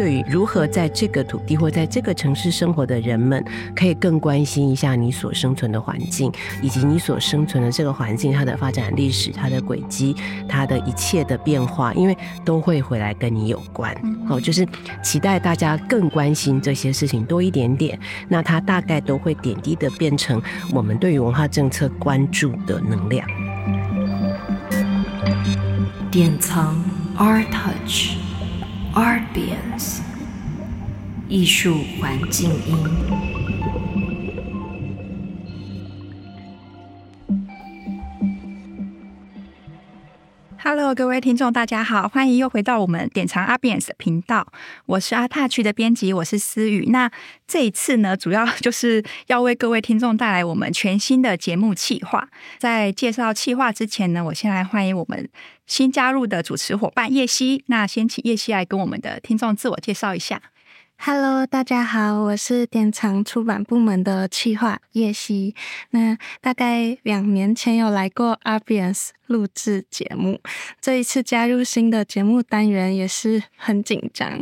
对于如何在这个土地或在这个城市生活的人们，可以更关心一下你所生存的环境，以及你所生存的这个环境它的发展历史、它的轨迹、它的一切的变化，因为都会回来跟你有关。好，就是期待大家更关心这些事情多一点点，那它大概都会点滴的变成我们对于文化政策关注的能量。典藏 a r b i a n c e 艺术环境音。Hello，各位听众，大家好，欢迎又回到我们典藏 ARTbience 频道。我是阿 Touch 的编辑，我是思雨。那这一次呢，主要就是要为各位听众带来我们全新的节目企划。在介绍企划之前呢，我先来欢迎我们新加入的主持伙伴叶希。那先请叶希来跟我们的听众自我介绍一下。Hello，大家好，我是典藏出版部门的企划叶希。那大概两年前有来过 ARTbience 录制节目，这一次加入新的节目单元也是很紧张。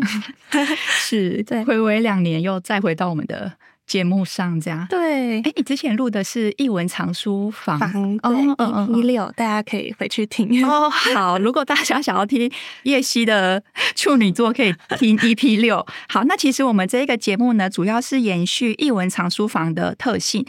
是，对，回违两年又再回到我们的。节目上这样对，哎，你之前录的是译文藏书房哦，对哦，EP 六，大家可以回去听 哦。好，如果大家想要听叶希的处女座，可以听 EP 六。好，那其实我们这一个节目呢，主要是延续译文藏书房的特性。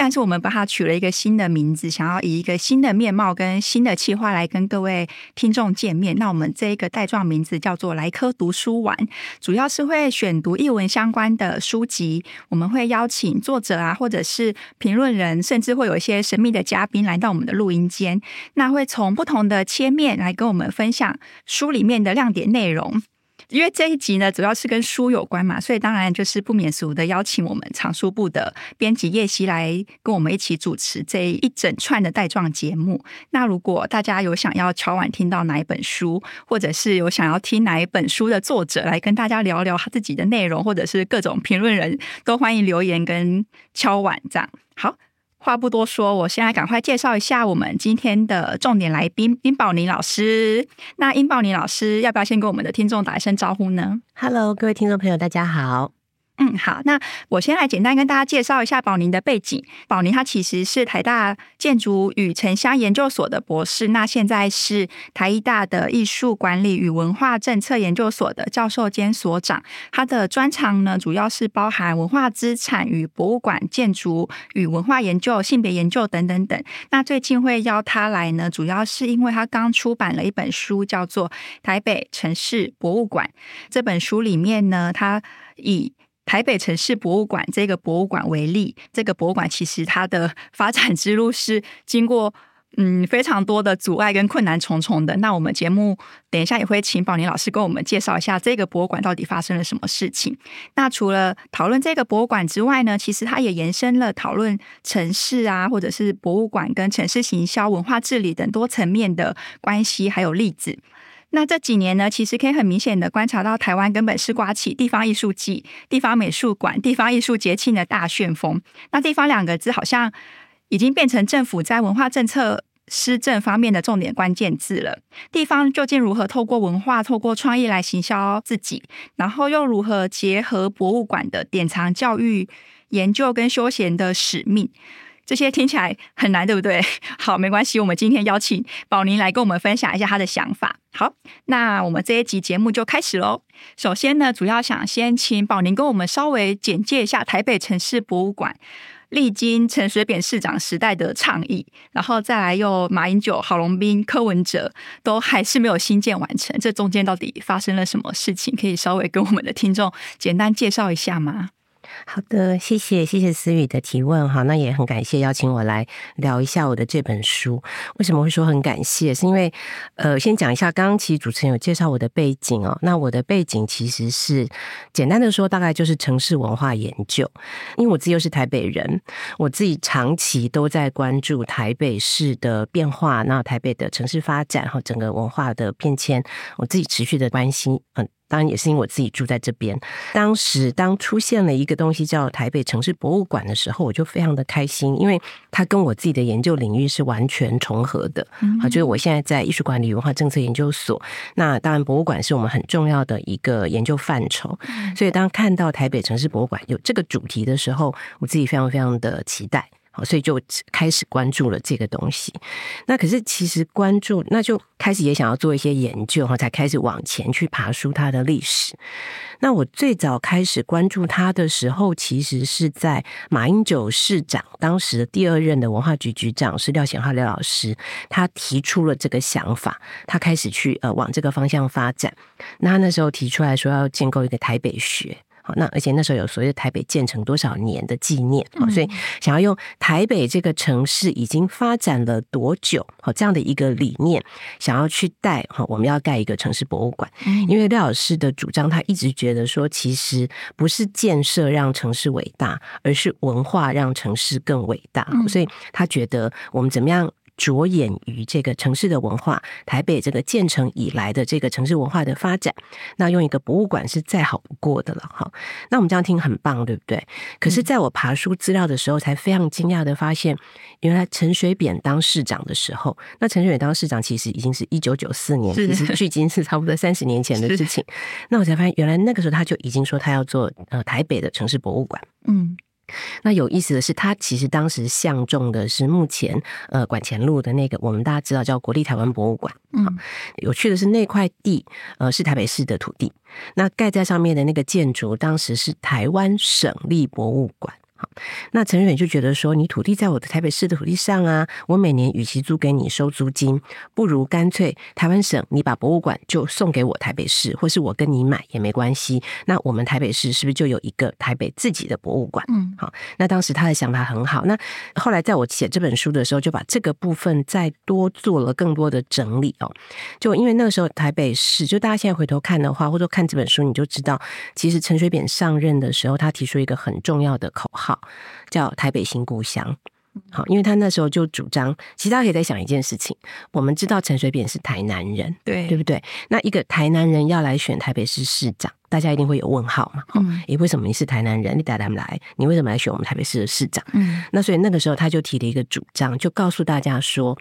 但是我们把它取了一个新的名字，想要以一个新的面貌跟新的企划来跟各位听众见面。那我们这一个带状名字叫做“来科读书玩”，主要是会选读译文相关的书籍。我们会邀请作者啊，或者是评论人，甚至会有一些神秘的嘉宾来到我们的录音间。那会从不同的切面来跟我们分享书里面的亮点内容。因为这一集呢，主要是跟书有关嘛，所以当然就是不免俗的邀请我们藏书部的编辑叶希来跟我们一起主持这一整串的带状节目。那如果大家有想要敲碗听到哪一本书，或者是有想要听哪一本书的作者来跟大家聊聊他自己的内容，或者是各种评论人都欢迎留言跟敲碗这样。好。话不多说，我现在赶快介绍一下我们今天的重点来宾殷宝妮老师。那殷宝妮老师要不要先跟我们的听众打一声招呼呢？Hello，各位听众朋友，大家好。嗯，好，那我先来简单跟大家介绍一下宝宁的背景。宝宁他其实是台大建筑与城乡研究所的博士，那现在是台艺大的艺术管理与文化政策研究所的教授兼所长。他的专长呢，主要是包含文化资产与博物馆、建筑与文化研究、性别研究等等等。那最近会邀他来呢，主要是因为他刚出版了一本书，叫做《台北城市博物馆》。这本书里面呢，他以台北城市博物馆这个博物馆为例，这个博物馆其实它的发展之路是经过 嗯非常多的阻碍跟困难重重的。那我们节目等一下也会请宝林老师跟我们介绍一下这个博物馆到底发生了什么事情。那除了讨论这个博物馆之外呢，其实它也延伸了讨论城市啊，或者是博物馆跟城市行销、文化治理等多层面的关系，还有例子。那这几年呢，其实可以很明显的观察到，台湾根本是刮起地方艺术季、地方美术馆、地方艺术节庆的大旋风。那“地方”两个字好像已经变成政府在文化政策施政方面的重点关键字了。地方究竟如何透过文化、透过创意来行销自己，然后又如何结合博物馆的典藏、教育、研究跟休闲的使命？这些听起来很难，对不对？好，没关系，我们今天邀请宝宁来跟我们分享一下她的想法。好，那我们这一集节目就开始喽。首先呢，主要想先请宝宁跟我们稍微简介一下台北城市博物馆，历经陈水扁市长时代的倡议，然后再来又马英九、郝龙斌、柯文哲都还是没有新建完成，这中间到底发生了什么事情？可以稍微跟我们的听众简单介绍一下吗？好的，谢谢谢谢思雨的提问哈，那也很感谢邀请我来聊一下我的这本书。为什么会说很感谢？是因为呃，先讲一下，刚刚其实主持人有介绍我的背景哦。那我的背景其实是简单的说，大概就是城市文化研究。因为我自己又是台北人，我自己长期都在关注台北市的变化，那台北的城市发展和整个文化的变迁，我自己持续的关心，嗯。当然也是因为我自己住在这边。当时当出现了一个东西叫台北城市博物馆的时候，我就非常的开心，因为它跟我自己的研究领域是完全重合的。啊，就是我现在在艺术管理文化政策研究所，那当然博物馆是我们很重要的一个研究范畴。所以当看到台北城市博物馆有这个主题的时候，我自己非常非常的期待。所以就开始关注了这个东西。那可是其实关注，那就开始也想要做一些研究，哈，才开始往前去爬梳它的历史。那我最早开始关注它的时候，其实是在马英九市长当时第二任的文化局局长是廖显浩廖老师，他提出了这个想法，他开始去呃往这个方向发展。那他那时候提出来说要建构一个台北学。那而且那时候有所谓的台北建成多少年的纪念，所以想要用台北这个城市已经发展了多久，好这样的一个理念，想要去带哈，我们要盖一个城市博物馆。因为廖老师的主张，他一直觉得说，其实不是建设让城市伟大，而是文化让城市更伟大。所以他觉得我们怎么样？着眼于这个城市的文化，台北这个建成以来的这个城市文化的发展，那用一个博物馆是再好不过的了哈。那我们这样听很棒，对不对？可是，在我爬书资料的时候，才非常惊讶的发现，原来陈水扁当市长的时候，那陈水扁当市长其实已经是一九九四年，其实距今是差不多三十年前的事情。那我才发现，原来那个时候他就已经说他要做呃台北的城市博物馆，嗯。那有意思的是，他其实当时相中的是目前呃管前路的那个，我们大家知道叫国立台湾博物馆。嗯，有趣的是那块地呃是台北市的土地，那盖在上面的那个建筑当时是台湾省立博物馆。好，那陈水扁就觉得说，你土地在我的台北市的土地上啊，我每年与其租给你收租金，不如干脆台湾省你把博物馆就送给我台北市，或是我跟你买也没关系。那我们台北市是不是就有一个台北自己的博物馆？嗯，好，那当时他的想法很好。那后来在我写这本书的时候，就把这个部分再多做了更多的整理哦。就因为那个时候台北市，就大家现在回头看的话，或者看这本书，你就知道，其实陈水扁上任的时候，他提出一个很重要的口号。好，叫台北新故乡。好，因为他那时候就主张，其实大家可以在想一件事情。我们知道陈水扁是台南人，对对不对？那一个台南人要来选台北市市长，大家一定会有问号嘛？嗯，诶，为什么你是台南人？你带他们来，你为什么来选我们台北市的市长？嗯，那所以那个时候他就提了一个主张，就告诉大家说，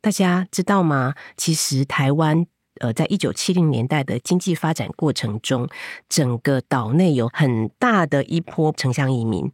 大家知道吗？其实台湾。呃，在一九七零年代的经济发展过程中，整个岛内有很大的一波城乡移民，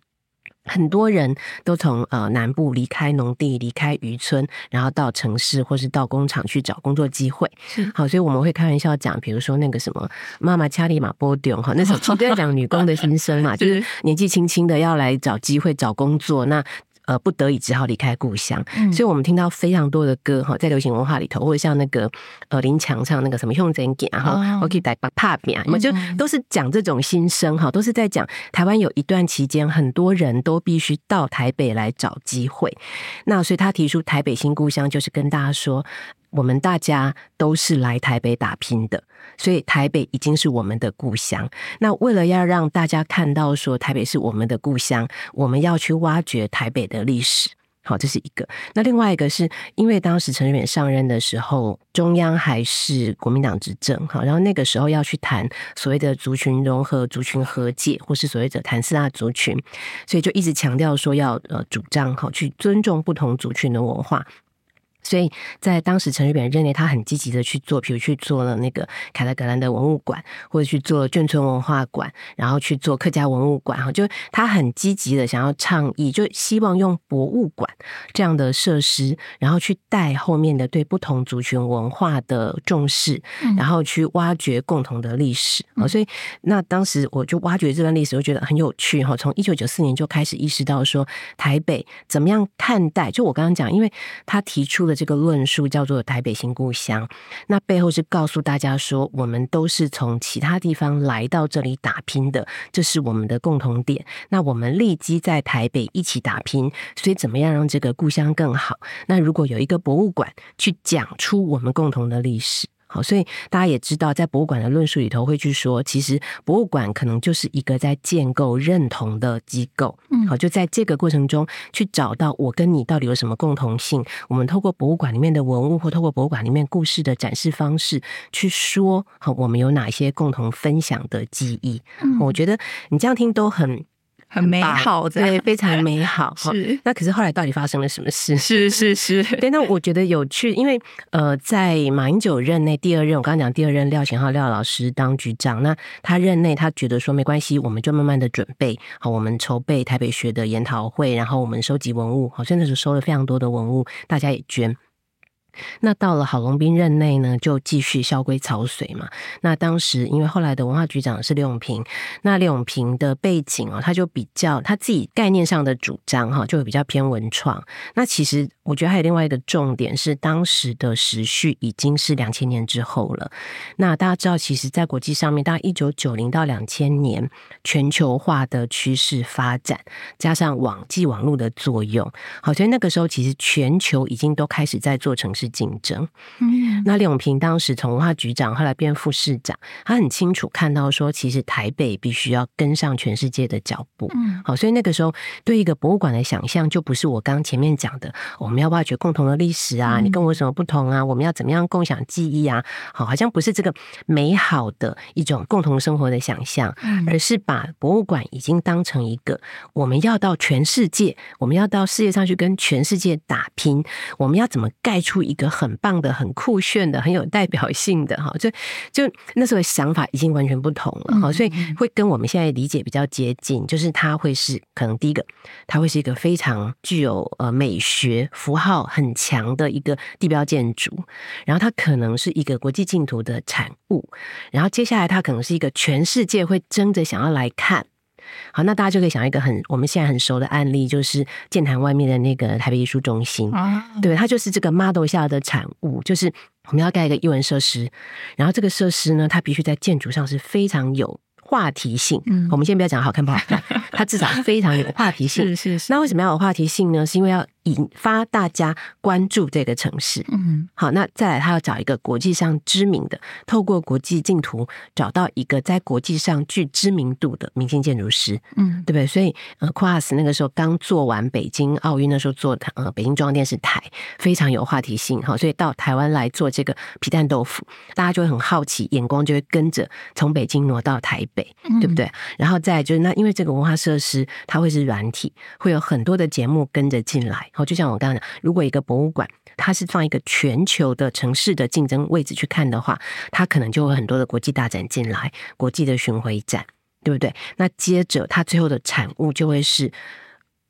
很多人都从呃南部离开农地、离开渔村，然后到城市或是到工厂去找工作机会。好，所以我们会开玩笑讲，比如说那个什么妈妈掐里马波丢哈，那时候都在讲女工的心声嘛，就是年纪轻轻的要来找机会、找工作那。呃，不得已只好离开故乡，嗯、所以我们听到非常多的歌哈，在流行文化里头，或者像那个呃林强唱那个什么用真讲哈，我可以带把帕饼啊，我就都是讲这种心声哈，都是在讲台湾有一段期间，很多人都必须到台北来找机会，那所以他提出台北新故乡，就是跟大家说。我们大家都是来台北打拼的，所以台北已经是我们的故乡。那为了要让大家看到说台北是我们的故乡，我们要去挖掘台北的历史。好，这是一个。那另外一个是因为当时陈水扁上任的时候，中央还是国民党执政，好，然后那个时候要去谈所谓的族群融合、族群和解，或是所谓的谈四大族群，所以就一直强调说要呃主张好去尊重不同族群的文化。所以在当时，陈水扁任内，他很积极的去做，比如去做了那个凯达格兰的文物馆，或者去做眷村文化馆，然后去做客家文物馆，哈，就他很积极的想要倡议，就希望用博物馆这样的设施，然后去带后面的对不同族群文化的重视，然后去挖掘共同的历史。啊，所以那当时我就挖掘这段历史，我觉得很有趣，哈，从一九九四年就开始意识到说，台北怎么样看待？就我刚刚讲，因为他提出了。这个论述叫做“台北新故乡”，那背后是告诉大家说，我们都是从其他地方来到这里打拼的，这是我们的共同点。那我们立即在台北一起打拼，所以怎么样让这个故乡更好？那如果有一个博物馆去讲出我们共同的历史。好，所以大家也知道，在博物馆的论述里头会去说，其实博物馆可能就是一个在建构认同的机构。嗯，好，就在这个过程中去找到我跟你到底有什么共同性。我们透过博物馆里面的文物，或透过博物馆里面故事的展示方式去说，好，我们有哪些共同分享的记忆？嗯，我觉得你这样听都很。很美好的，对，非常美好。是，那可是后来到底发生了什么事？是是是，对。那我觉得有趣，因为呃，在马英九任内第二任，我刚刚讲第二任廖显浩廖老师当局长，那他任内他觉得说没关系，我们就慢慢的准备好，我们筹备台北学的研讨会，然后我们收集文物，好，像那时候收了非常多的文物，大家也捐。那到了郝龙斌任内呢，就继续萧规草随嘛。那当时因为后来的文化局长是刘永平，那刘永平的背景哦，他就比较他自己概念上的主张哈，就比较偏文创。那其实我觉得还有另外一个重点是，当时的时序已经是两千年之后了。那大家知道，其实，在国际上面，大概一九九零到两千年，全球化的趋势发展，加上网际网络的作用，好，所以那个时候其实全球已经都开始在做城市竞争，嗯，那李永平当时从文化局长，后来变副市长，他很清楚看到说，其实台北必须要跟上全世界的脚步，嗯，好，所以那个时候对一个博物馆的想象，就不是我刚前面讲的，我们要挖掘共同的历史啊，你跟我有什么不同啊？我们要怎么样共享记忆啊？好，好像不是这个美好的一种共同生活的想象，而是把博物馆已经当成一个我们要到全世界，我们要到世界上去跟全世界打拼，我们要怎么盖出一个很棒的、很酷炫的、很有代表性的哈，就就那时候的想法已经完全不同了哈，所以会跟我们现在理解比较接近，就是它会是可能第一个，它会是一个非常具有呃美学符号很强的一个地标建筑，然后它可能是一个国际净土的产物，然后接下来它可能是一个全世界会争着想要来看。好，那大家就可以想一个很我们现在很熟的案例，就是剑潭外面的那个台北艺术中心啊，对，它就是这个 model 下的产物，就是我们要盖一个艺文设施，然后这个设施呢，它必须在建筑上是非常有话题性。嗯，我们先不要讲好看不好看，它至少非常有话题性。是是是。那为什么要有话题性呢？是因为要。引发大家关注这个城市，嗯，好，那再来，他要找一个国际上知名的，透过国际竞图找到一个在国际上具知名度的明星建筑师，嗯，对不对？所以，呃，，Quas 那个时候刚做完北京奥运，那时候做呃北京中央电视台，非常有话题性，好，所以到台湾来做这个皮蛋豆腐，大家就会很好奇，眼光就会跟着从北京挪到台北，对不对？然后再就是那，因为这个文化设施它会是软体，会有很多的节目跟着进来。好，就像我刚刚讲，如果一个博物馆它是放一个全球的城市的竞争位置去看的话，它可能就会很多的国际大展进来，国际的巡回展，对不对？那接着它最后的产物就会是，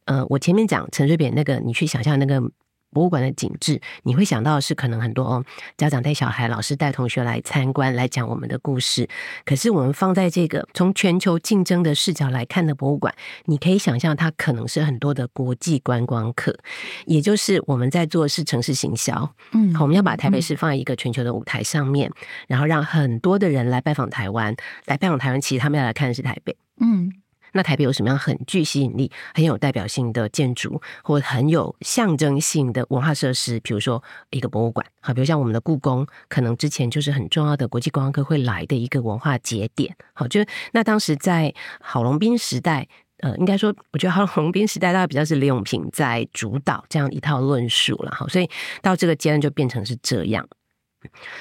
呃，我前面讲陈水扁那个，你去想象那个。博物馆的景致，你会想到的是可能很多哦，家长带小孩，老师带同学来参观，来讲我们的故事。可是我们放在这个从全球竞争的视角来看的博物馆，你可以想象它可能是很多的国际观光客，也就是我们在做的是城市行销。嗯，我们要把台北市放在一个全球的舞台上面，然后让很多的人来拜访台湾，来拜访台湾，其实他们要来看的是台北。嗯。那台北有什么样很具吸引力、很有代表性的建筑，或很有象征性的文化设施？比如说一个博物馆，好，比如像我们的故宫，可能之前就是很重要的国际观光客会来的一个文化节点。好，就那当时在郝龙斌时代，呃，应该说，我觉得郝龙斌时代大概比较是李永平在主导这样一套论述了。哈，所以到这个阶段就变成是这样。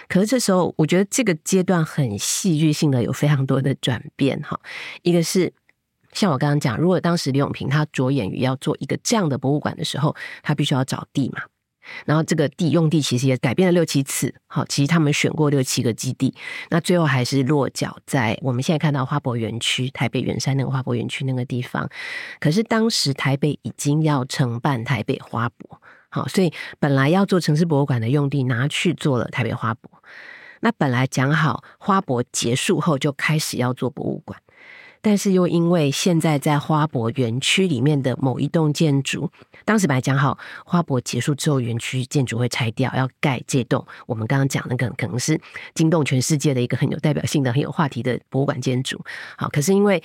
可是这时候，我觉得这个阶段很戏剧性的有非常多的转变。哈，一个是。像我刚刚讲，如果当时李永平他着眼于要做一个这样的博物馆的时候，他必须要找地嘛。然后这个地用地其实也改变了六七次，好，其实他们选过六七个基地，那最后还是落脚在我们现在看到花博园区，台北圆山那个花博园区那个地方。可是当时台北已经要承办台北花博，好，所以本来要做城市博物馆的用地拿去做了台北花博。那本来讲好花博结束后就开始要做博物馆。但是又因为现在在花博园区里面的某一栋建筑，当时本来讲好花博结束之后，园区建筑会拆掉，要盖这栋我们刚刚讲那个可能是惊动全世界的一个很有代表性的、很有话题的博物馆建筑。好，可是因为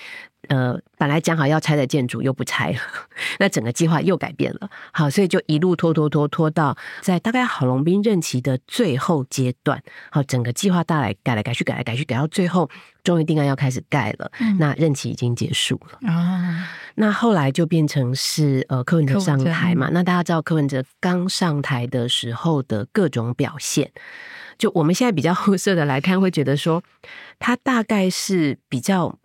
呃，本来讲好要拆的建筑又不拆了，那整个计划又改变了。好，所以就一路拖拖拖拖到在大概郝龙斌任期的最后阶段，好，整个计划大来改来改去，改来改去，改到最后终于定案要开始盖了。嗯、那任期已经结束了啊。那后来就变成是呃柯文哲上台嘛。那大家知道柯文哲刚上台的时候的各种表现，就我们现在比较 后设的来看，会觉得说他大概是比较。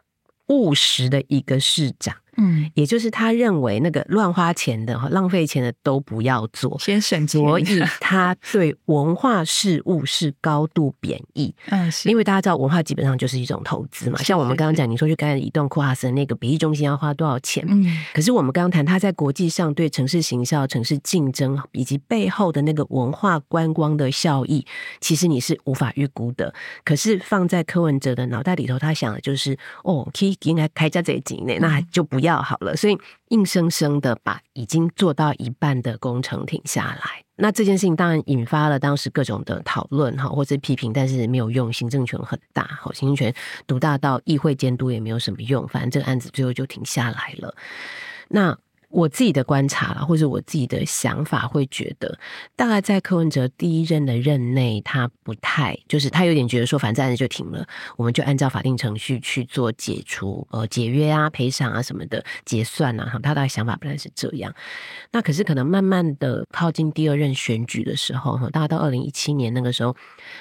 务实的一个市长。嗯，也就是他认为那个乱花钱的、浪费钱的都不要做，先省钱。所以他对文化事务是高度贬义。嗯，是因为大家知道文化基本上就是一种投资嘛。像我们刚刚讲，你说去盖一栋库哈森那个北艺中心要花多少钱？嗯，可是我们刚刚谈他在国际上对城市行销、城市竞争以及背后的那个文化观光的效益，其实你是无法预估的。可是放在柯文哲的脑袋里头，他想的就是哦，可以应该开家这一集呢，那就不。要好了，所以硬生生的把已经做到一半的工程停下来。那这件事情当然引发了当时各种的讨论哈，或者批评，但是没有用，行政权很大，好，行政权独大到议会监督也没有什么用，反正这个案子最后就停下来了。那。我自己的观察啦，或者我自己的想法，会觉得大概在柯文哲第一任的任内，他不太就是他有点觉得说，反正案子就停了，我们就按照法定程序去做解除、呃解约啊、赔偿啊什么的结算啊。他大概想法本来是这样。那可是可能慢慢的靠近第二任选举的时候，哈，大概到二零一七年那个时候，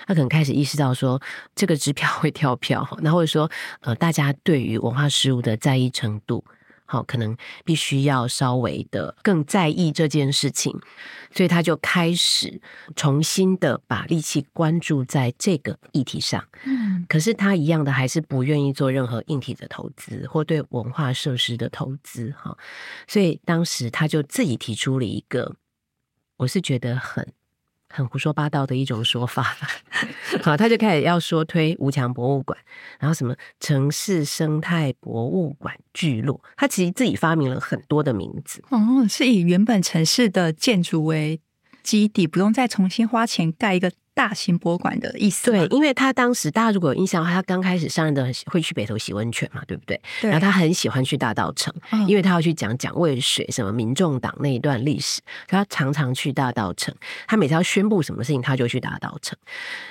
他可能开始意识到说，这个支票会跳票，那或者说呃，大家对于文化事务的在意程度。好，可能必须要稍微的更在意这件事情，所以他就开始重新的把力气关注在这个议题上。嗯，可是他一样的还是不愿意做任何硬体的投资或对文化设施的投资。哈，所以当时他就自己提出了一个，我是觉得很。很胡说八道的一种说法，好，他就开始要说推吴强博物馆，然后什么城市生态博物馆聚落，他其实自己发明了很多的名字，哦，是以原本城市的建筑为基底，不用再重新花钱盖一个。大型博物馆的意思，对，因为他当时大家如果有印象的话，他刚开始上任的会去北投洗温泉嘛，对不对？对。然后他很喜欢去大道城，嗯、因为他要去讲蒋渭水什么民众党那一段历史，所以他常常去大道城。他每次要宣布什么事情，他就去大道城。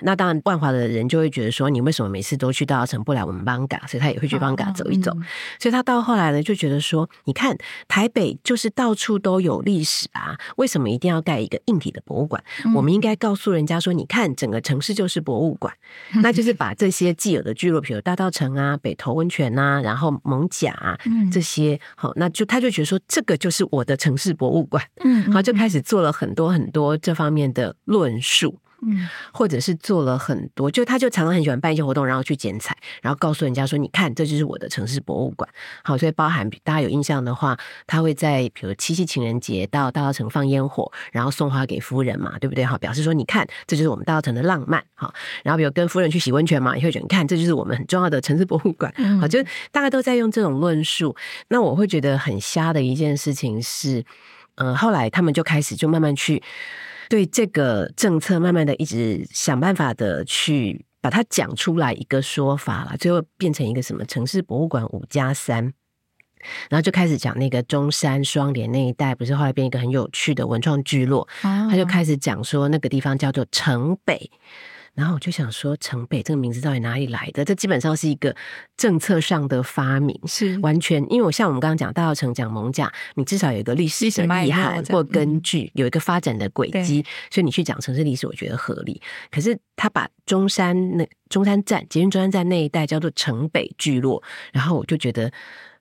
那当然，万华的人就会觉得说，你为什么每次都去大道城，不来我们邦嘎？所以他也会去邦嘎走一走。所以他到后来呢，就觉得说，你看台北就是到处都有历史啊，为什么一定要盖一个硬体的博物馆？嗯、我们应该告诉人家说，你看整个城市。就是博物馆，那就是把这些既有的聚落，比如大道城啊、北投温泉啊，然后蒙甲啊这些，好，那就他就觉得说，这个就是我的城市博物馆，嗯，好，就开始做了很多很多这方面的论述。嗯，或者是做了很多，就他就常常很喜欢办一些活动，然后去剪彩，然后告诉人家说：“你看，这就是我的城市博物馆。”好，所以包含大家有印象的话，他会在比如七夕情人节到大稻城放烟火，然后送花给夫人嘛，对不对？好，表示说你看，这就是我们大稻城的浪漫。好，然后比如跟夫人去洗温泉嘛，也会觉得你看，这就是我们很重要的城市博物馆。好，就大家都在用这种论述。那我会觉得很瞎的一件事情是，呃，后来他们就开始就慢慢去。对这个政策，慢慢的一直想办法的去把它讲出来一个说法了，最后变成一个什么城市博物馆五加三，然后就开始讲那个中山双连那一带，不是后来变一个很有趣的文创聚落，他就开始讲说那个地方叫做城北。然后我就想说，城北这个名字到底哪里来的？这基本上是一个政策上的发明，是完全因为我像我们刚刚讲大稻埕讲艋舺，你至少有一个历史的遗憾或根据，有一个发展的轨迹，所以你去讲城市历史，我觉得合理。可是他把中山那中山站捷运中山站那一带叫做城北聚落，然后我就觉得。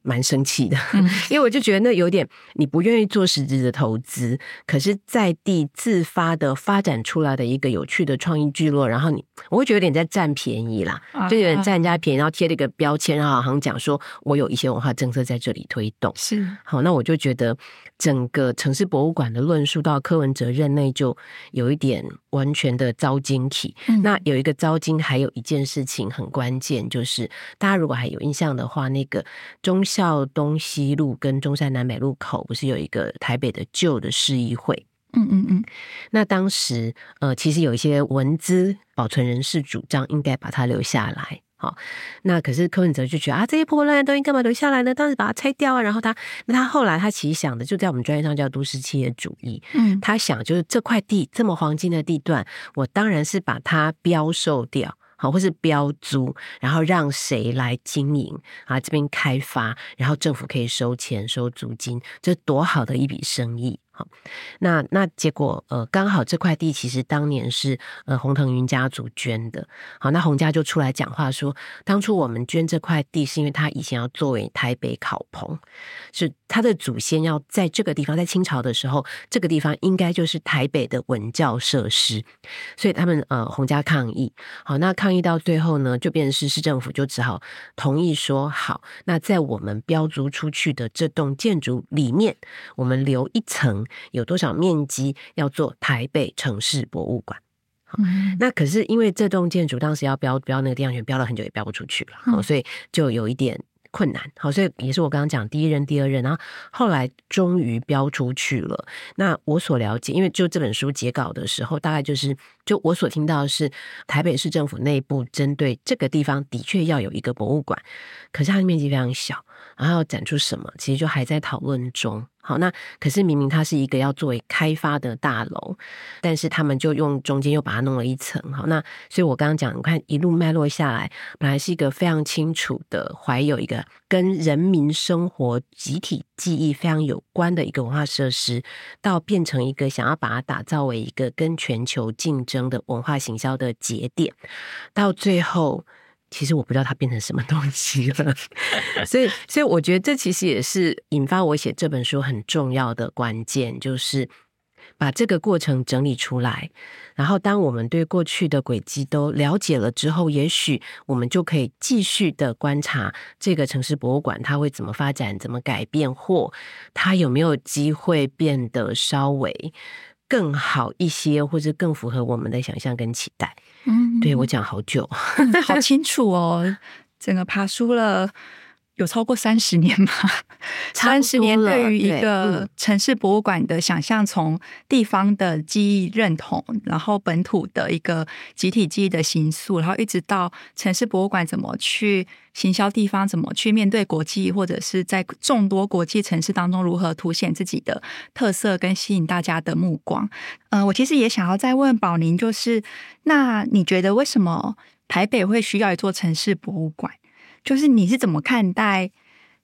蛮生气的，因为我就觉得那有点你不愿意做实质的投资，可是在地自发的发展出来的一个有趣的创意聚落，然后你我会觉得有点在占便宜啦，就有点占人家便宜，然后贴了一个标签，然后好像讲说我有一些文化政策在这里推动，是。好，那我就觉得整个城市博物馆的论述到柯文哲任内就有一点完全的遭惊体。那有一个遭惊，还有一件事情很关键，就是大家如果还有印象的话，那个中。孝东西路跟中山南北路口不是有一个台北的旧的市议会？嗯嗯嗯。那当时呃，其实有一些文资保存人士主张应该把它留下来。好，那可是柯文哲就觉得啊，这些破烂的东西干嘛留下来呢？当时把它拆掉啊。然后他，那他后来他其实想的就在我们专业上叫都市企业主义。嗯，他想就是这块地这么黄金的地段，我当然是把它标售掉，好，或是标租，然后让谁来经营啊？这边开发，然后政府可以收钱收租金，这多好的一笔生意。好，那那结果呃，刚好这块地其实当年是呃洪腾云家族捐的。好，那洪家就出来讲话说，当初我们捐这块地是因为他以前要作为台北考棚，是他的祖先要在这个地方，在清朝的时候，这个地方应该就是台北的文教设施，所以他们呃洪家抗议。好，那抗议到最后呢，就变成是市政府就只好同意说好，那在我们标租出去的这栋建筑里面，我们留一层。有多少面积要做台北城市博物馆？嗯，那可是因为这栋建筑当时要标标那个地方权标了很久也标不出去了，嗯，所以就有一点困难。好，所以也是我刚刚讲第一任、第二任，然后后来终于标出去了。那我所了解，因为就这本书结稿的时候，大概就是就我所听到的是台北市政府内部针对这个地方的确要有一个博物馆，可是它的面积非常小，然后要展出什么，其实就还在讨论中。好，那可是明明它是一个要作为开发的大楼，但是他们就用中间又把它弄了一层。好，那所以我刚刚讲，你看一路脉络下来，本来是一个非常清楚的，怀有一个跟人民生活集体记忆非常有关的一个文化设施，到变成一个想要把它打造为一个跟全球竞争的文化行销的节点，到最后。其实我不知道它变成什么东西了，所以，所以我觉得这其实也是引发我写这本书很重要的关键，就是把这个过程整理出来。然后，当我们对过去的轨迹都了解了之后，也许我们就可以继续的观察这个城市博物馆它会怎么发展、怎么改变，或它有没有机会变得稍微更好一些，或者更符合我们的想象跟期待。嗯，对，我讲好久，好清楚哦，整个爬书了。有超过三十年吗？三十年对于一个城市博物馆的想象，从地方的记忆认同，然后本土的一个集体记忆的形塑，然后一直到城市博物馆怎么去行销地方，怎么去面对国际，或者是在众多国际城市当中如何凸显自己的特色跟吸引大家的目光。嗯、呃，我其实也想要再问宝宁，就是那你觉得为什么台北会需要一座城市博物馆？就是你是怎么看待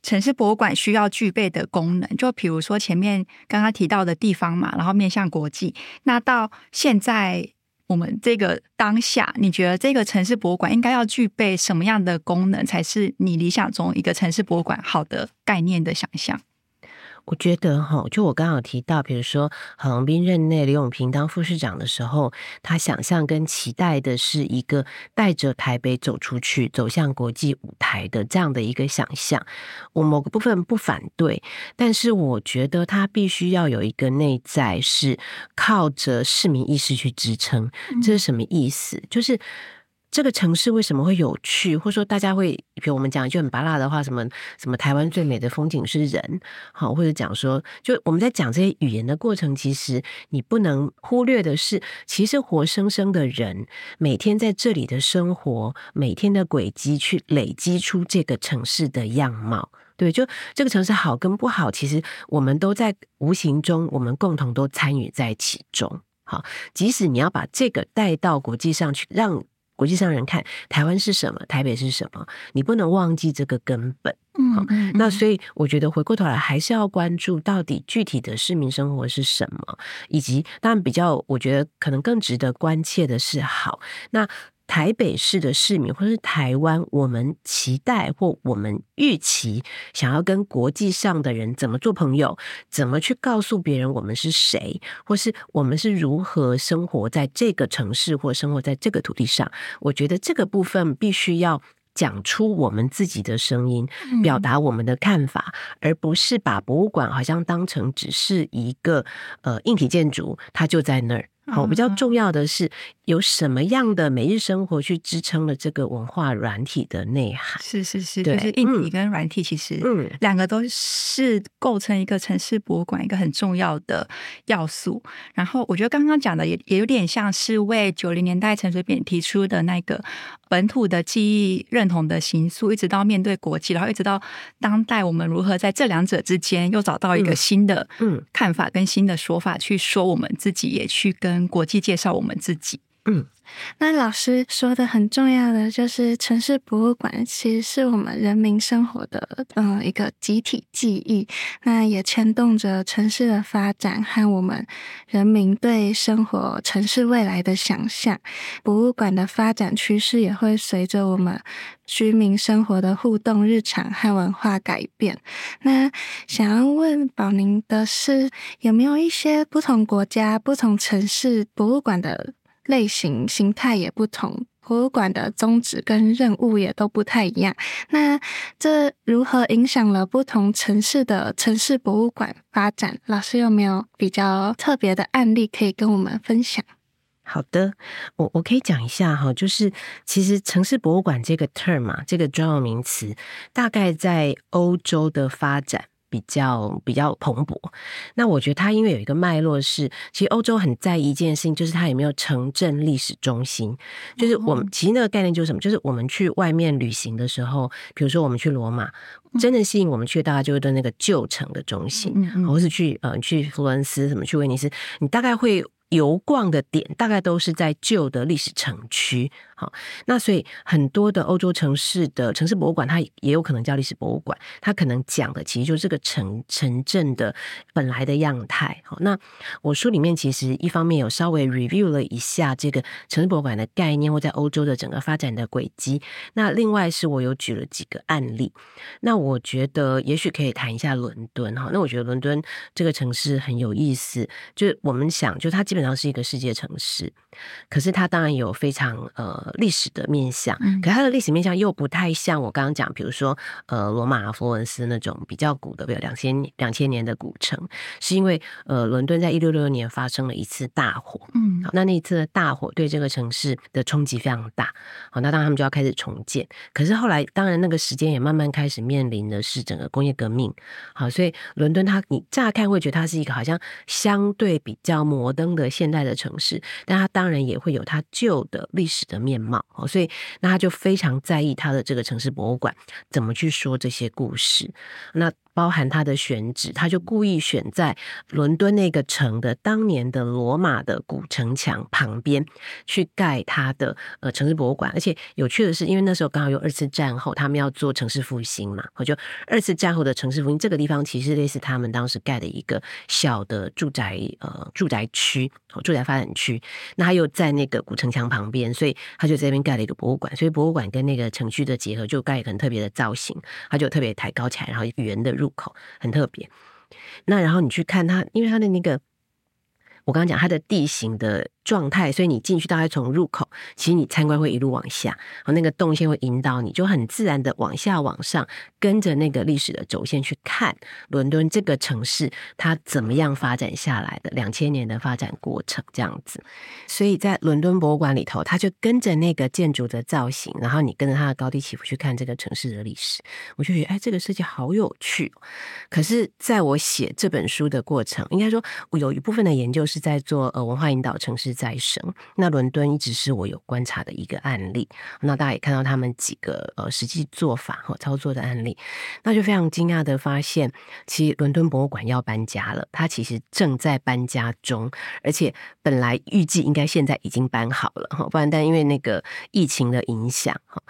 城市博物馆需要具备的功能？就比如说前面刚刚提到的地方嘛，然后面向国际。那到现在我们这个当下，你觉得这个城市博物馆应该要具备什么样的功能，才是你理想中一个城市博物馆好的概念的想象？我觉得哈，就我刚好提到，比如说郝龙斌任内，刘永平当副市长的时候，他想象跟期待的是一个带着台北走出去、走向国际舞台的这样的一个想象。我某个部分不反对，但是我觉得他必须要有一个内在是靠着市民意识去支撑。这是什么意思？就是。这个城市为什么会有趣？或者说大家会，比如我们讲一句很芭乐的话，什么什么台湾最美的风景是人，好，或者讲说，就我们在讲这些语言的过程，其实你不能忽略的是，其实活生生的人每天在这里的生活，每天的轨迹去累积出这个城市的样貌。对，就这个城市好跟不好，其实我们都在无形中，我们共同都参与在其中。好，即使你要把这个带到国际上去，让国际上人看台湾是什么，台北是什么，你不能忘记这个根本。嗯，嗯，那所以我觉得回过头来还是要关注到底具体的市民生活是什么，以及当然比较，我觉得可能更值得关切的是，好那。台北市的市民，或是台湾，我们期待或我们预期，想要跟国际上的人怎么做朋友，怎么去告诉别人我们是谁，或是我们是如何生活在这个城市或生活在这个土地上。我觉得这个部分必须要讲出我们自己的声音，表达我们的看法，而不是把博物馆好像当成只是一个呃硬体建筑，它就在那儿。好，比较重要的是。有什么样的每日生活去支撑了这个文化软体的内涵？是是是，就是硬体跟软体，其实嗯，两个都是构成一个城市博物馆一个很重要的要素。然后我觉得刚刚讲的也也有点像是为九零年代陈水扁提出的那个本土的记忆认同的形塑，一直到面对国际，然后一直到当代，我们如何在这两者之间又找到一个新的嗯看法跟新的说法，去说我们自己，也去跟国际介绍我们自己。嗯，那老师说的很重要的就是，城市博物馆其实是我们人民生活的呃一个集体记忆，那也牵动着城市的发展和我们人民对生活城市未来的想象。博物馆的发展趋势也会随着我们居民生活的互动、日常和文化改变。那想要问宝宁的是，有没有一些不同国家、不同城市博物馆的？类型形态也不同，博物馆的宗旨跟任务也都不太一样。那这如何影响了不同城市的城市博物馆发展？老师有没有比较特别的案例可以跟我们分享？好的，我我可以讲一下哈，就是其实城市博物馆这个 term 嘛，这个专有名词，大概在欧洲的发展。比较比较蓬勃，那我觉得它因为有一个脉络是，其实欧洲很在意一件事情，就是它有没有城镇历史中心。就是我们其实那个概念就是什么？就是我们去外面旅行的时候，比如说我们去罗马，真的吸引我们去的大概就是那个旧城的中心，或是去呃去佛罗伦斯，什么去威尼斯，你大概会。游逛的点大概都是在旧的历史城区，好，那所以很多的欧洲城市的城市博物馆，它也有可能叫历史博物馆，它可能讲的其实就是这个城城镇的本来的样态。好，那我书里面其实一方面有稍微 review 了一下这个城市博物馆的概念，或在欧洲的整个发展的轨迹。那另外是我有举了几个案例，那我觉得也许可以谈一下伦敦哈。那我觉得伦敦这个城市很有意思，就是我们想，就它基本。基本上是一个世界城市，可是它当然有非常呃历史的面向，嗯、可它的历史面向又不太像我刚刚讲，比如说呃罗马、佛文斯那种比较古的，比如两千两千年的古城，是因为呃伦敦在一六六六年发生了一次大火，嗯，好，那那一次的大火对这个城市的冲击非常大，好，那当然他们就要开始重建，可是后来当然那个时间也慢慢开始面临的是整个工业革命，好，所以伦敦它你乍看会觉得它是一个好像相对比较摩登的。现代的城市，但它当然也会有它旧的历史的面哦，所以那他就非常在意他的这个城市博物馆怎么去说这些故事。那包含他的选址，他就故意选在伦敦那个城的当年的罗马的古城墙旁边去盖他的呃城市博物馆。而且有趣的是，因为那时候刚好有二次战后，他们要做城市复兴嘛，我就二次战后的城市复兴这个地方其实类似他们当时盖的一个小的住宅呃住宅区。住宅发展区，那他又在那个古城墙旁边，所以他就在这边盖了一个博物馆。所以博物馆跟那个城区的结合，就盖一个很特别的造型，他就特别抬高起来，然后圆的入入口很特别。那然后你去看它，因为它的那个，我刚刚讲它的地形的。状态，所以你进去大概从入口，其实你参观会一路往下，然后那个动线会引导你，就很自然的往下往上，跟着那个历史的轴线去看伦敦这个城市它怎么样发展下来的两千年的发展过程这样子。所以在伦敦博物馆里头，它就跟着那个建筑的造型，然后你跟着它的高低起伏去看这个城市的历史，我就觉得哎，这个设计好有趣。可是在我写这本书的过程，应该说我有一部分的研究是在做呃文化引导城市再生，那伦敦一直是我有观察的一个案例。那大家也看到他们几个呃实际做法和操作的案例，那就非常惊讶的发现，其实伦敦博物馆要搬家了，它其实正在搬家中，而且本来预计应该现在已经搬好了哈，不然但因为那个疫情的影响哈，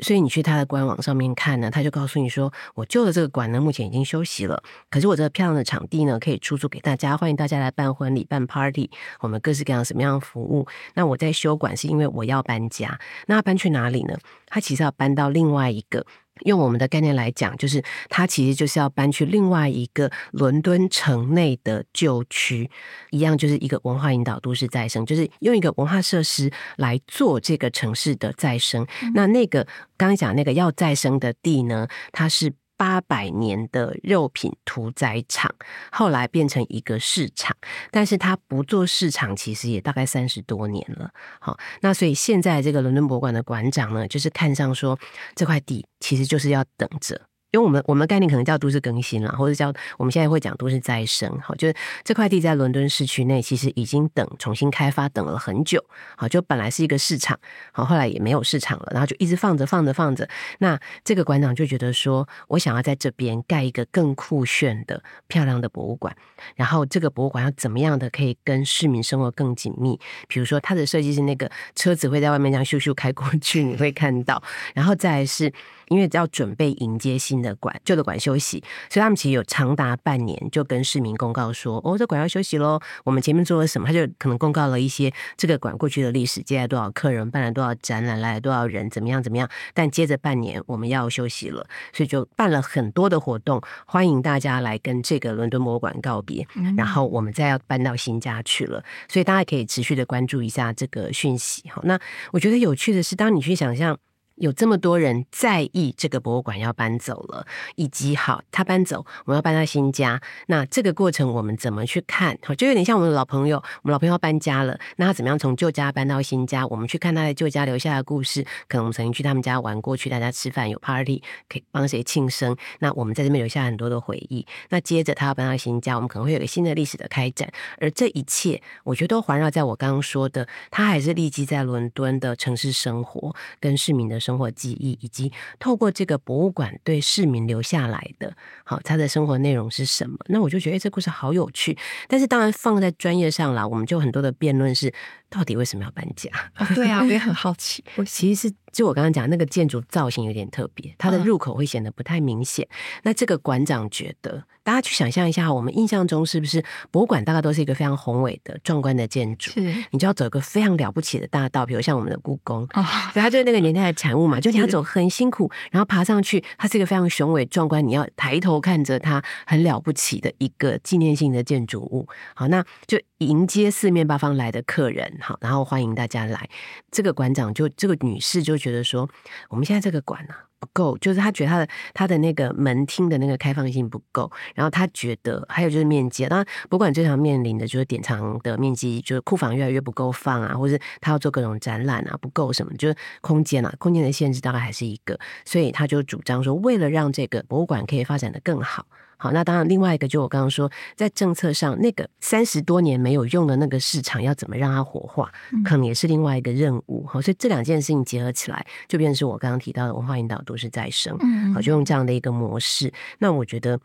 所以你去它的官网上面看呢，他就告诉你说，我旧的这个馆呢目前已经休息了，可是我这个漂亮的场地呢可以出租给大家，欢迎大家来办婚礼、办 party，我们各式各样什么样。服务，那我在修馆是因为我要搬家，那搬去哪里呢？他其实要搬到另外一个，用我们的概念来讲，就是他其实就是要搬去另外一个伦敦城内的旧区，一样就是一个文化引导都市再生，就是用一个文化设施来做这个城市的再生。嗯、那那个刚才讲那个要再生的地呢，它是。八百年的肉品屠宰场，后来变成一个市场，但是他不做市场，其实也大概三十多年了。好，那所以现在这个伦敦博物馆的馆长呢，就是看上说这块地其实就是要等着。因为我们我们的概念可能叫都市更新啦，或者叫我们现在会讲都市再生。好，就是这块地在伦敦市区内，其实已经等重新开发等了很久。好，就本来是一个市场，好，后来也没有市场了，然后就一直放着放着放着。那这个馆长就觉得说，我想要在这边盖一个更酷炫的、漂亮的博物馆。然后这个博物馆要怎么样的可以跟市民生活更紧密？比如说，它的设计是那个车子会在外面这样咻咻开过去，你会看到。然后再是。因为要准备迎接新的馆，旧的馆休息，所以他们其实有长达半年就跟市民公告说：“哦，这馆要休息喽。”我们前面做了什么？他就可能公告了一些这个馆过去的历史，接待多少客人，办了多少展览，来了多少人，怎么样怎么样。但接着半年我们要休息了，所以就办了很多的活动，欢迎大家来跟这个伦敦博物馆告别。然后我们再要搬到新家去了，所以大家可以持续的关注一下这个讯息。好，那我觉得有趣的是，当你去想象。有这么多人在意这个博物馆要搬走了，以及好，他搬走，我们要搬到新家。那这个过程我们怎么去看？好，就有点像我们的老朋友，我们老朋友要搬家了，那他怎么样从旧家搬到新家？我们去看他在旧家留下的故事。可能我们曾经去他们家玩过，去大家吃饭有 party，可以帮谁庆生。那我们在这边留下很多的回忆。那接着他要搬到新家，我们可能会有个新的历史的开展。而这一切，我觉得都环绕在我刚刚说的，他还是立基在伦敦的城市生活跟市民的记忆，以及透过这个博物馆对市民留下来的，好，他的生活内容是什么？那我就觉得，哎，这故事好有趣。但是当然放在专业上啦，我们就很多的辩论是，到底为什么要搬家？哦，对啊，我也很好奇。我其实是。就我刚刚讲那个建筑造型有点特别，它的入口会显得不太明显。那这个馆长觉得，大家去想象一下，我们印象中是不是博物馆大概都是一个非常宏伟的、壮观的建筑？是，你就要走一个非常了不起的大道，比如像我们的故宫，哦，所以它就是那个年代的产物嘛。就你要走很辛苦，然后爬上去，它是一个非常雄伟壮观，你要抬头看着它，很了不起的一个纪念性的建筑物。好，那就迎接四面八方来的客人，好，然后欢迎大家来。这个馆长就这个女士就。觉得说，我们现在这个馆、啊、不够，就是她觉得她的她的那个门厅的那个开放性不够，然后她觉得还有就是面积，当然博物馆经常面临的就是典藏的面积，就是库房越来越不够放啊，或者他要做各种展览啊不够什么，就是空间啊，空间的限制大概还是一个，所以他就主张说，为了让这个博物馆可以发展得更好。好，那当然，另外一个就我刚刚说，在政策上，那个三十多年没有用的那个市场，要怎么让它活化，可能也是另外一个任务。好，所以这两件事情结合起来，就变成是我刚刚提到的文化引导都市再生。好，就用这样的一个模式。那我觉得，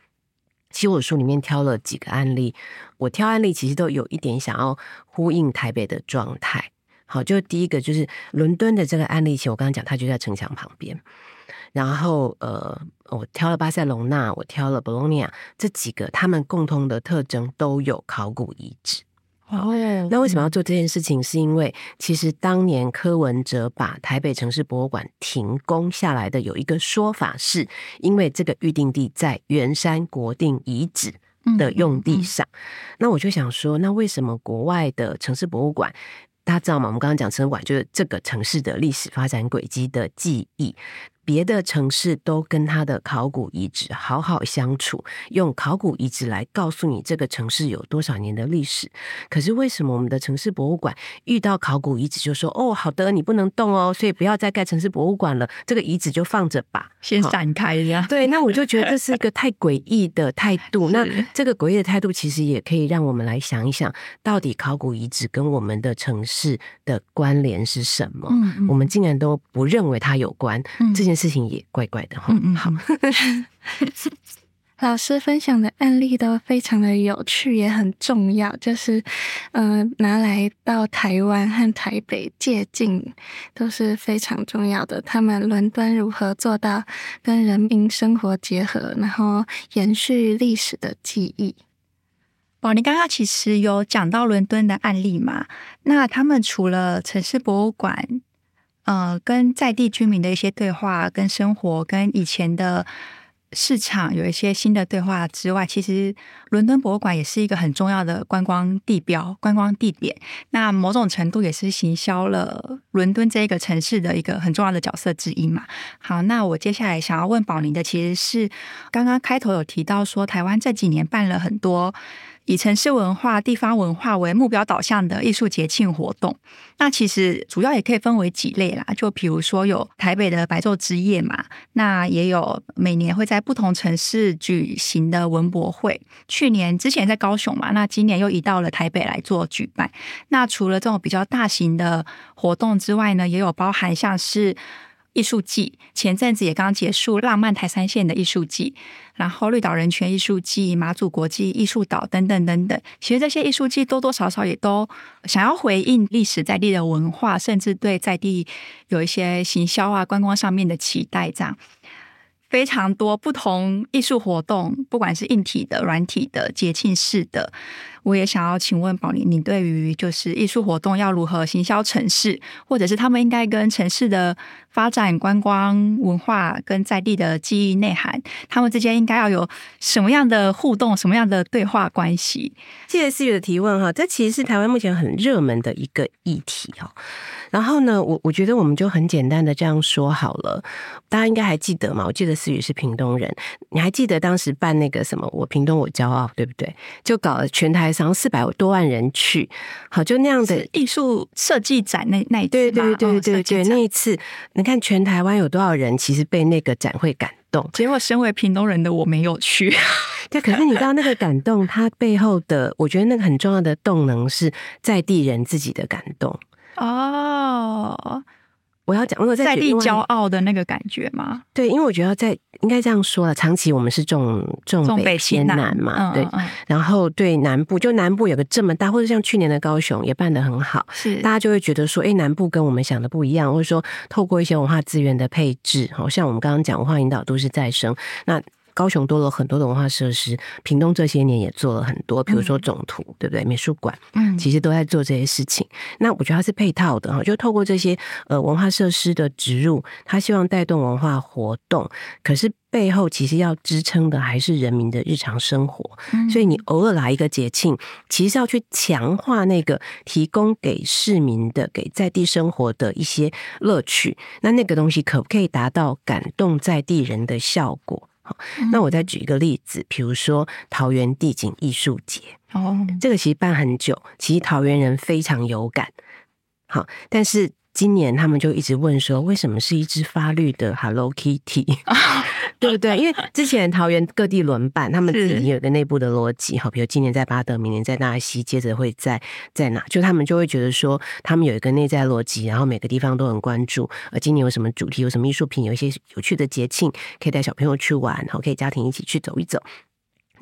其实我书里面挑了几个案例，我挑案例其实都有一点想要呼应台北的状态。好，就第一个就是伦敦的这个案例，其实我刚刚讲，它就在城墙旁边。然后，呃，我挑了巴塞隆纳，我挑了博洛尼亚这几个，他们共同的特征都有考古遗址。哦，那为什么要做这件事情？是因为其实当年柯文哲把台北城市博物馆停工下来的有一个说法，是因为这个预定地在圆山国定遗址的用地上。嗯嗯嗯。那我就想说，那为什么国外的城市博物馆？大家知道吗？我们刚刚讲城管就是这个城市的历史发展轨迹的记忆。别的城市都跟它的考古遗址好好相处，用考古遗址来告诉你这个城市有多少年的历史。可是为什么我们的城市博物馆遇到考古遗址就说：“哦，好的，你不能动哦，所以不要再盖城市博物馆了，这个遗址就放着吧，先散开一下。”对，那我就觉得这是一个太诡异的态度。那这个诡异的态度其实也可以让我们来想一想，到底考古遗址跟我们的城市的关联是什么？嗯嗯，我们竟然都不认为它有关，嗯、这件。事情也怪怪的哈。嗯，好，老师分享的案例都非常的有趣，也很重要。就是，嗯、呃，拿来到台湾和台北借镜都是非常重要的。他们伦敦如何做到跟人民生活结合，然后延续历史的记忆？宝，你刚刚其实有讲到伦敦的案例嘛？那他们除了城市博物馆。呃，跟在地居民的一些对话、跟生活、跟以前的市场有一些新的对话之外，其实伦敦博物馆也是一个很重要的观光地标、观光地点。那某种程度也是行销了伦敦这一个城市的一个很重要的角色之一嘛。好，那我接下来想要问宝林的，其实是刚刚开头有提到说，台湾这几年办了很多。以城市文化、地方文化为目标导向的艺术节庆活动，那其实主要也可以分为几类啦。就比如说有台北的白昼之夜嘛，那也有每年会在不同城市举行的文博会。去年之前在高雄嘛，那今年又移到了台北来做举办。那除了这种比较大型的活动之外呢，也有包含像是。艺术季前阵子也刚结束，浪漫台三线的艺术季，然后绿岛人权艺术季、马祖国际艺术岛等等等等。其实这些艺术季多多少少也都想要回应历史在地的文化，甚至对在地有一些行销啊、观光上面的期待，这样。非常多不同艺术活动，不管是硬体的、软体的、节庆式的，我也想要请问宝林，你对于就是艺术活动要如何行销城市，或者是他们应该跟城市的发展、观光、文化跟在地的记忆内涵，他们之间应该要有什么样的互动、什么样的对话关系？谢谢思雨的提问哈，这其实是台湾目前很热门的一个议题哈。然后呢，我我觉得我们就很简单的这样说好了，大家应该还记得嘛？我记得思雨是屏东人，你还记得当时办那个什么“我屏东我骄傲”对不对？就搞了全台上四百多万人去，好，就那样的艺术设计展那那一次，对对对对对，那一次，你看全台湾有多少人其实被那个展会感动？结果身为屏东人的我没有去，对，可是你知道那个感动，它背后的，我觉得那个很重要的动能是在地人自己的感动。哦，我要讲，如果在地骄傲的那个感觉吗？对，因为我觉得在应该这样说了，长期我们是重重北偏南嘛，对。然后对南部，就南部有个这么大，或者像去年的高雄也办得很好，是大家就会觉得说，哎，南部跟我们想的不一样，或者说透过一些文化资源的配置，好像我们刚刚讲文化引导都市再生那。高雄多了很多的文化设施，屏东这些年也做了很多，比如说总图，嗯、对不对？美术馆，嗯，其实都在做这些事情。那我觉得它是配套的哈，就透过这些呃文化设施的植入，它希望带动文化活动，可是背后其实要支撑的还是人民的日常生活。嗯、所以你偶尔来一个节庆，其实要去强化那个提供给市民的、给在地生活的一些乐趣。那那个东西可不可以达到感动在地人的效果？好，那我再举一个例子，比如说桃园地景艺术节哦，这个其实办很久，其实桃园人非常有感。好，但是今年他们就一直问说，为什么是一只发绿的 Hello Kitty？对不对？因为之前桃园各地轮办，他们自己有个内部的逻辑，好，比如今年在巴德，明年在大溪，接着会在在哪？就他们就会觉得说，他们有一个内在逻辑，然后每个地方都很关注。呃今年有什么主题，有什么艺术品，有一些有趣的节庆，可以带小朋友去玩，然后可以家庭一起去走一走。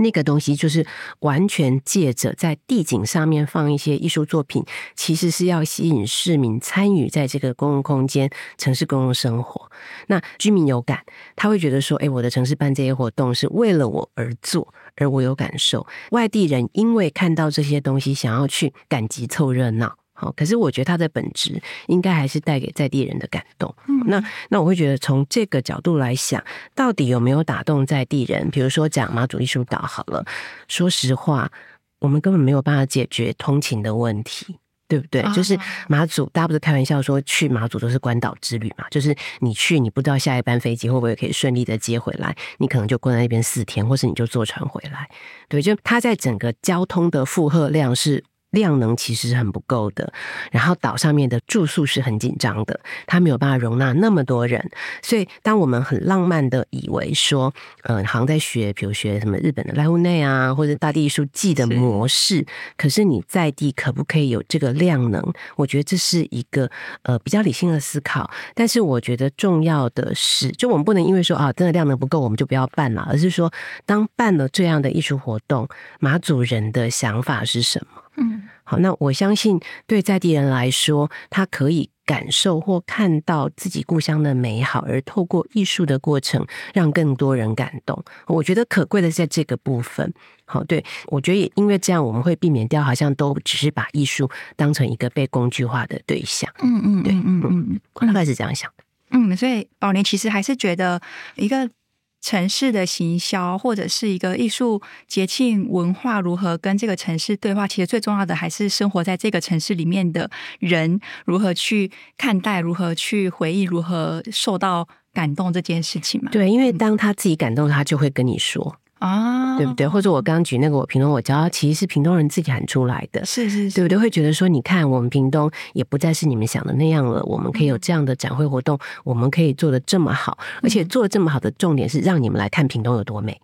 那个东西就是完全借着在地景上面放一些艺术作品，其实是要吸引市民参与在这个公共空间、城市公共生活。那居民有感，他会觉得说：“哎，我的城市办这些活动是为了我而做，而我有感受。”外地人因为看到这些东西，想要去赶集凑热闹。好，可是我觉得它的本质应该还是带给在地人的感动。嗯，那那我会觉得从这个角度来想，到底有没有打动在地人？比如说讲马祖艺术岛好了，说实话，我们根本没有办法解决通勤的问题，对不对？就是马祖，大家不是开玩笑说去马祖都是关岛之旅嘛？就是你去，你不知道下一班飞机会不会可以顺利的接回来，你可能就关在那边四天，或是你就坐船回来。对，就它在整个交通的负荷量是。量能其实是很不够的，然后岛上面的住宿是很紧张的，它没有办法容纳那么多人，所以当我们很浪漫的以为说，嗯、呃，好像在学，比如学什么日本的濑户内啊，或者大地艺术季的模式，是可是你在地可不可以有这个量能？我觉得这是一个呃比较理性的思考，但是我觉得重要的是，就我们不能因为说啊，真的量能不够，我们就不要办了，而是说，当办了这样的艺术活动，马祖人的想法是什么？嗯，好，那我相信对在地人来说，他可以感受或看到自己故乡的美好，而透过艺术的过程，让更多人感动。我觉得可贵的是在这个部分。好，对，我觉得也因为这样，我们会避免掉好像都只是把艺术当成一个被工具化的对象。嗯嗯，对，嗯嗯，我大概是这样想的。嗯，所以宝莲其实还是觉得一个城市的行销，或者是一个艺术节庆文化如何跟这个城市对话，其实最重要的还是生活在这个城市里面的人如何去看待，如何去回忆，如何受到感动这件事情嘛。对，因为当他自己感动，他就会跟你说。啊，对不对？或者我刚刚举那个我屏东我骄傲，其实是屏东人自己喊出来的，是是是，对不对？会觉得说，你看我们屏东也不再是你们想的那样了，我们可以有这样的展会活动，我们可以做的这么好，而且做的这么好的重点是让你们来看屏东有多美，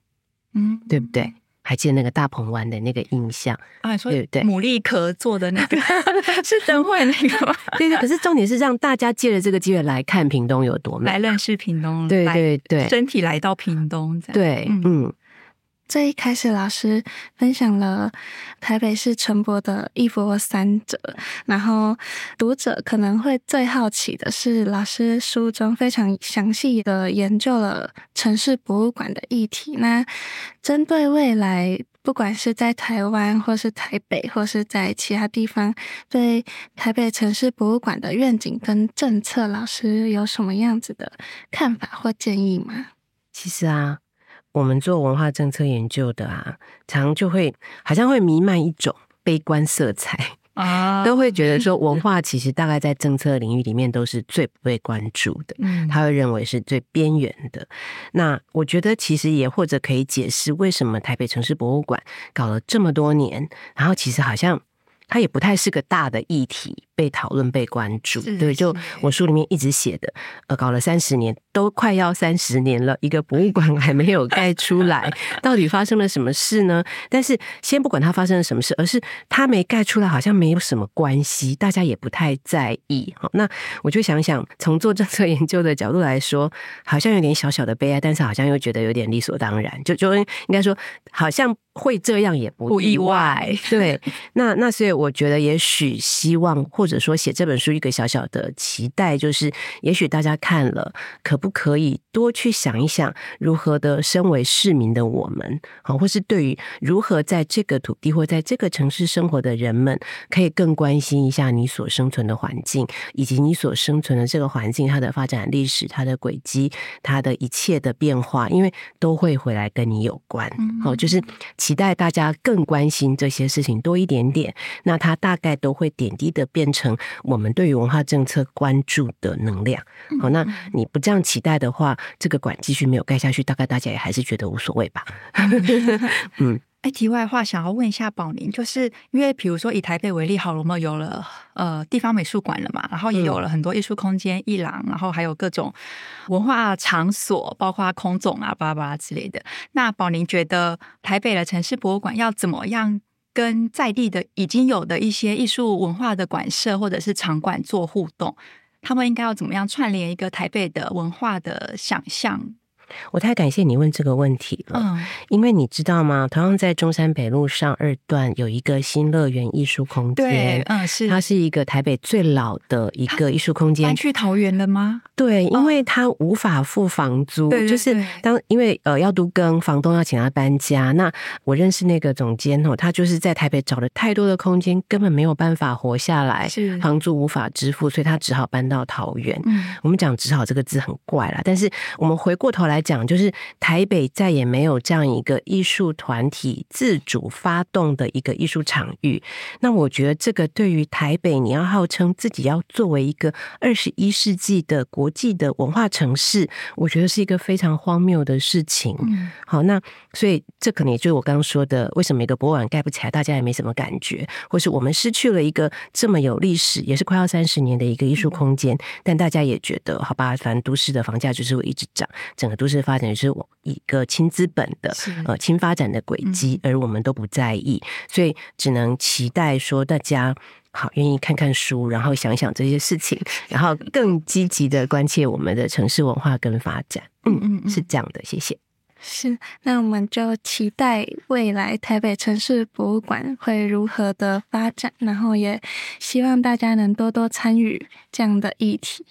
嗯，对不对？还记得那个大鹏湾的那个印象啊？对不对？牡蛎壳做的那个 是灯会那个吗？对对。可是重点是让大家借着这个机会来看屏东有多美，来认识屏东，对对对，身体来到屏东，对，嗯。最一开始，老师分享了台北市陈柏的一波三折，然后读者可能会最好奇的是，老师书中非常详细的研究了城市博物馆的议题。那针对未来，不管是在台湾，或是台北，或是在其他地方，对台北城市博物馆的愿景跟政策，老师有什么样子的看法或建议吗？其实啊。我们做文化政策研究的啊，常就会好像会弥漫一种悲观色彩啊，都会觉得说文化其实大概在政策领域里面都是最不被关注的，嗯，他会认为是最边缘的。那我觉得其实也或者可以解释为什么台北城市博物馆搞了这么多年，然后其实好像它也不太是个大的议题。被讨论、被关注，对，就我书里面一直写的，呃，搞了三十年，都快要三十年了，一个博物馆还没有盖出来，到底发生了什么事呢？但是先不管它发生了什么事，而是它没盖出来，好像没有什么关系，大家也不太在意。好，那我就想想，从做政策研究的角度来说，好像有点小小的悲哀，但是好像又觉得有点理所当然，就就应该说，好像会这样也不意外。对，那那所以我觉得，也许希望或或者说写这本书一个小小的期待，就是也许大家看了，可不可以多去想一想，如何的身为市民的我们，好，或是对于如何在这个土地或在这个城市生活的人们，可以更关心一下你所生存的环境，以及你所生存的这个环境它的发展历史、它的轨迹、它的一切的变化，因为都会回来跟你有关。好，就是期待大家更关心这些事情多一点点，那它大概都会点滴的变成。我们对于文化政策关注的能量，好，那你不这样期待的话，这个馆继续没有盖下去，大概大家也还是觉得无所谓吧。嗯，哎，题外话，想要问一下宝宁，就是因为比如说以台北为例，好了，我们有了呃地方美术馆了嘛，然后也有了很多艺术空间、艺廊，然后还有各种文化场所，包括空总啊、巴拉巴拉之类的。那宝宁觉得台北的城市博物馆要怎么样？跟在地的已经有的一些艺术文化的馆舍或者是场馆做互动，他们应该要怎么样串联一个台北的文化的想象？我太感谢你问这个问题了，嗯，因为你知道吗？同样在中山北路上二段有一个新乐园艺术空间，对，嗯，是，它是一个台北最老的一个艺术空间。搬去桃园了吗？对，因为他无法付房租，哦、就是当因为呃要都更，房东要请他搬家。那我认识那个总监哦，他就是在台北找了太多的空间，根本没有办法活下来，是房租无法支付，所以他只好搬到桃园。嗯，我们讲“只好”这个字很怪啦，但是我们回过头来。来讲，就是台北再也没有这样一个艺术团体自主发动的一个艺术场域。那我觉得，这个对于台北，你要号称自己要作为一个二十一世纪的国际的文化城市，我觉得是一个非常荒谬的事情。嗯，好，那所以这可能也就是我刚刚说的，为什么一个博物馆盖不起来，大家也没什么感觉，或是我们失去了一个这么有历史，也是快要三十年的一个艺术空间，但大家也觉得，好吧，反正都市的房价就是会一直涨，整个都。是发展是一个轻资本的呃轻发展的轨迹，而我们都不在意，所以只能期待说大家好愿意看看书，然后想想这些事情，然后更积极的关切我们的城市文化跟发展。嗯嗯，是这样的，谢谢。是，那我们就期待未来台北城市博物馆会如何的发展，然后也希望大家能多多参与这样的议题。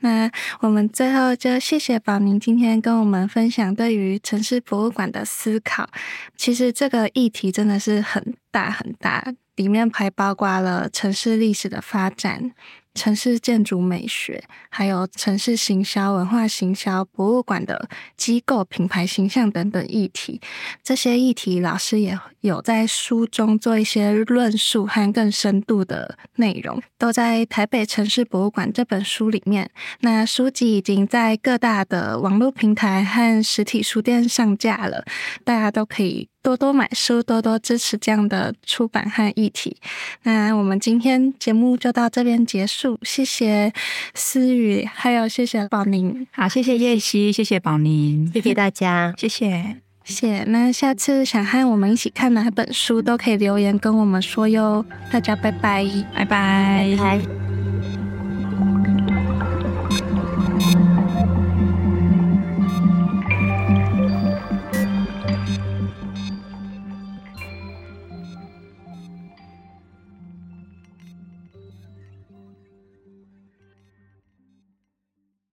那我们最后就谢谢宝宁今天跟我们分享对于城市博物馆的思考。其实这个议题真的是很大很大，里面还包括了城市历史的发展。城市建筑美学，还有城市行销、文化行销、博物馆的机构品牌形象等等议题。这些议题，老师也有在书中做一些论述和更深度的内容，都在《台北城市博物馆》这本书里面。那书籍已经在各大的网络平台和实体书店上架了，大家都可以多多买书，多多支持这样的出版和议题。那我们今天节目就到这边结束，谢谢思雨，还有谢谢宝宁，好，谢谢叶希，谢谢宝宁，谢谢大家，谢谢，谢谢。那下次想和我们一起看哪本书，都可以留言跟我们说哟。大家拜拜，拜拜，拜拜。